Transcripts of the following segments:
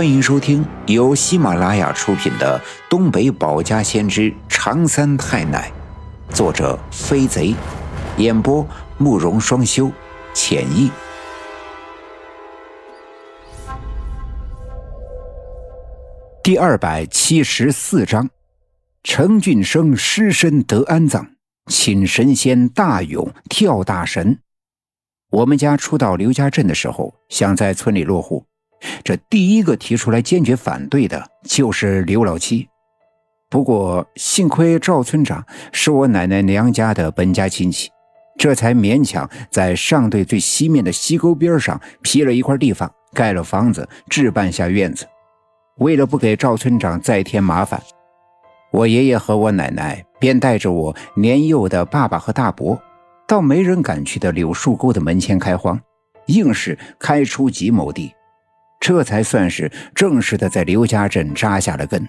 欢迎收听由喜马拉雅出品的《东北保家先知长三太奶》，作者飞贼，演播慕容双修，浅意。第二百七十四章，程俊生尸身得安葬，请神仙大勇跳大神。我们家初到刘家镇的时候，想在村里落户。这第一个提出来坚决反对的就是刘老七。不过幸亏赵村长是我奶奶娘家的本家亲戚，这才勉强在上队最西面的溪沟边上批了一块地方，盖了房子，置办下院子。为了不给赵村长再添麻烦，我爷爷和我奶奶便带着我年幼的爸爸和大伯，到没人敢去的柳树沟的门前开荒，硬是开出几亩地。这才算是正式的在刘家镇扎下了根。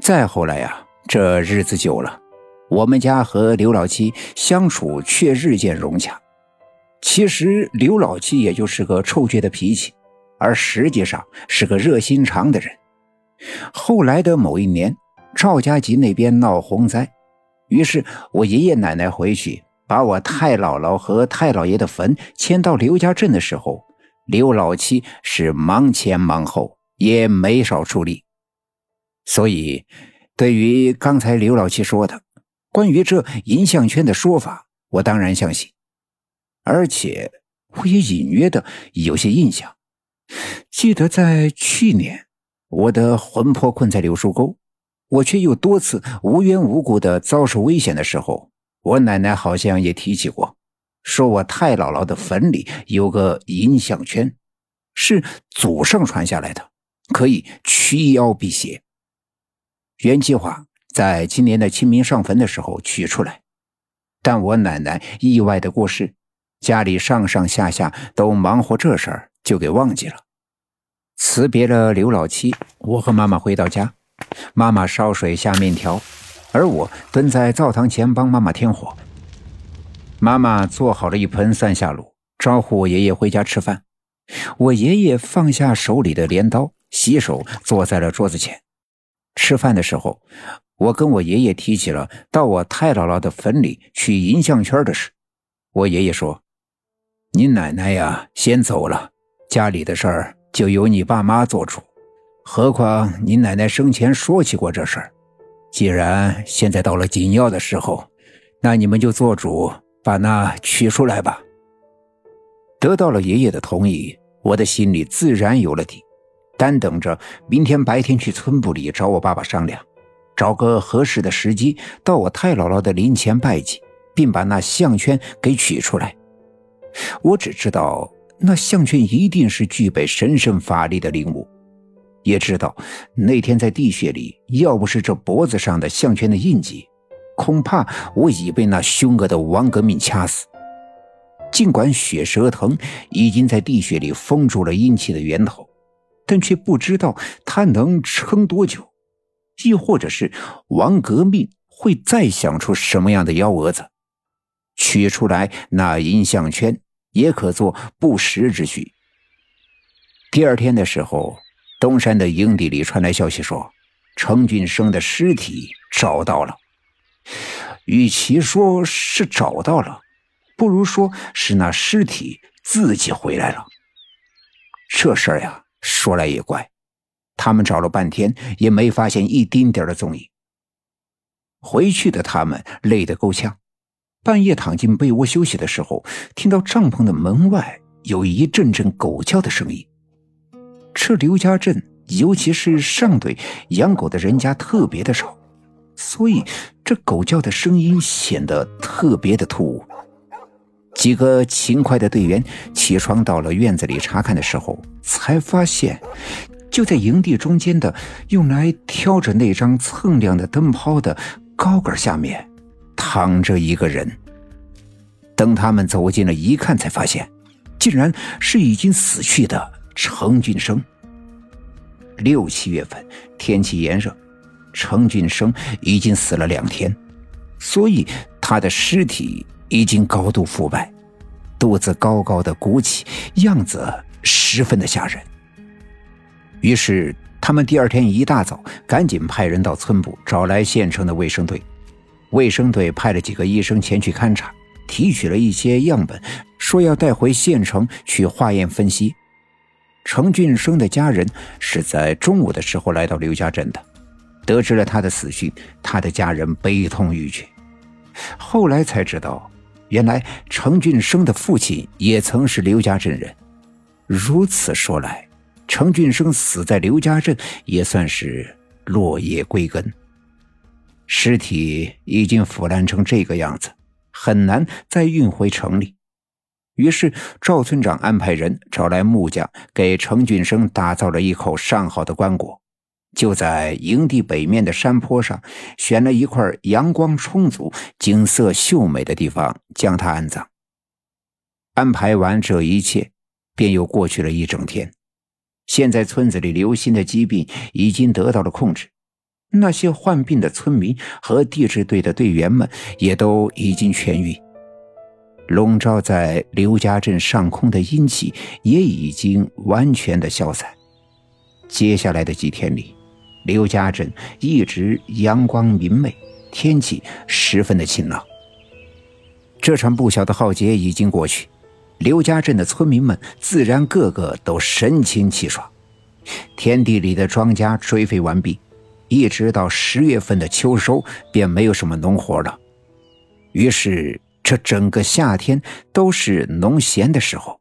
再后来呀，这日子久了，我们家和刘老七相处却日渐融洽。其实刘老七也就是个臭倔的脾气，而实际上是个热心肠的人。后来的某一年，赵家集那边闹洪灾，于是我爷爷奶奶回去把我太姥姥和太姥爷的坟迁到刘家镇的时候。刘老七是忙前忙后，也没少出力。所以，对于刚才刘老七说的关于这银项圈的说法，我当然相信，而且我也隐约的有些印象。记得在去年，我的魂魄困在柳树沟，我却又多次无缘无故的遭受危险的时候，我奶奶好像也提起过。说我太姥姥的坟里有个银项圈，是祖上传下来的，可以驱妖辟邪。原计划在今年的清明上坟的时候取出来，但我奶奶意外的过世，家里上上下下都忙活这事儿，就给忘记了。辞别了刘老七，我和妈妈回到家，妈妈烧水下面条，而我蹲在灶堂前帮妈妈添火。妈妈做好了一盆三下卤，招呼我爷爷回家吃饭。我爷爷放下手里的镰刀，洗手坐在了桌子前。吃饭的时候，我跟我爷爷提起了到我太姥姥的坟里取银项圈的事。我爷爷说：“你奶奶呀，先走了，家里的事儿就由你爸妈做主。何况你奶奶生前说起过这事儿。既然现在到了紧要的时候，那你们就做主。”把那取出来吧。得到了爷爷的同意，我的心里自然有了底，单等着明天白天去村部里找我爸爸商量，找个合适的时机到我太姥姥的灵前拜祭，并把那项圈给取出来。我只知道那项圈一定是具备神圣法力的灵物，也知道那天在地穴里，要不是这脖子上的项圈的印记。恐怕我已被那凶恶的王革命掐死。尽管血蛇藤已经在地穴里封住了阴气的源头，但却不知道它能撑多久，亦或者是王革命会再想出什么样的幺蛾子。取出来那银项圈，也可做不时之需。第二天的时候，东山的营地里传来消息说，程俊生的尸体找到了。与其说是找到了，不如说是那尸体自己回来了。这事儿呀，说来也怪，他们找了半天也没发现一丁点的踪影。回去的他们累得够呛，半夜躺进被窝休息的时候，听到帐篷的门外有一阵阵狗叫的声音。这刘家镇，尤其是上队养狗的人家特别的少。所以，这狗叫的声音显得特别的突兀。几个勤快的队员起床到了院子里查看的时候，才发现，就在营地中间的用来挑着那张蹭亮的灯泡的高杆下面，躺着一个人。等他们走近了一看，才发现，竟然是已经死去的程俊生。六七月份，天气炎热。程俊生已经死了两天，所以他的尸体已经高度腐败，肚子高高的鼓起，样子十分的吓人。于是他们第二天一大早赶紧派人到村部找来县城的卫生队。卫生队派了几个医生前去勘察，提取了一些样本，说要带回县城去化验分析。程俊生的家人是在中午的时候来到刘家镇的，得知了他的死讯，他的家人悲痛欲绝。后来才知道，原来程俊生的父亲也曾是刘家镇人。如此说来，程俊生死在刘家镇也算是落叶归根。尸体已经腐烂成这个样子，很难再运回城里。于是赵村长安排人找来木匠，给程俊生打造了一口上好的棺椁，就在营地北面的山坡上，选了一块阳光充足、景色秀美的地方将他安葬。安排完这一切，便又过去了一整天。现在村子里流行的疾病已经得到了控制，那些患病的村民和地质队的队员们也都已经痊愈。笼罩在刘家镇上空的阴气也已经完全的消散。接下来的几天里，刘家镇一直阳光明媚，天气十分的晴朗。这场不小的浩劫已经过去，刘家镇的村民们自然个个都神清气爽。田地里的庄稼追肥完毕，一直到十月份的秋收，便没有什么农活了。于是。这整个夏天都是农闲的时候，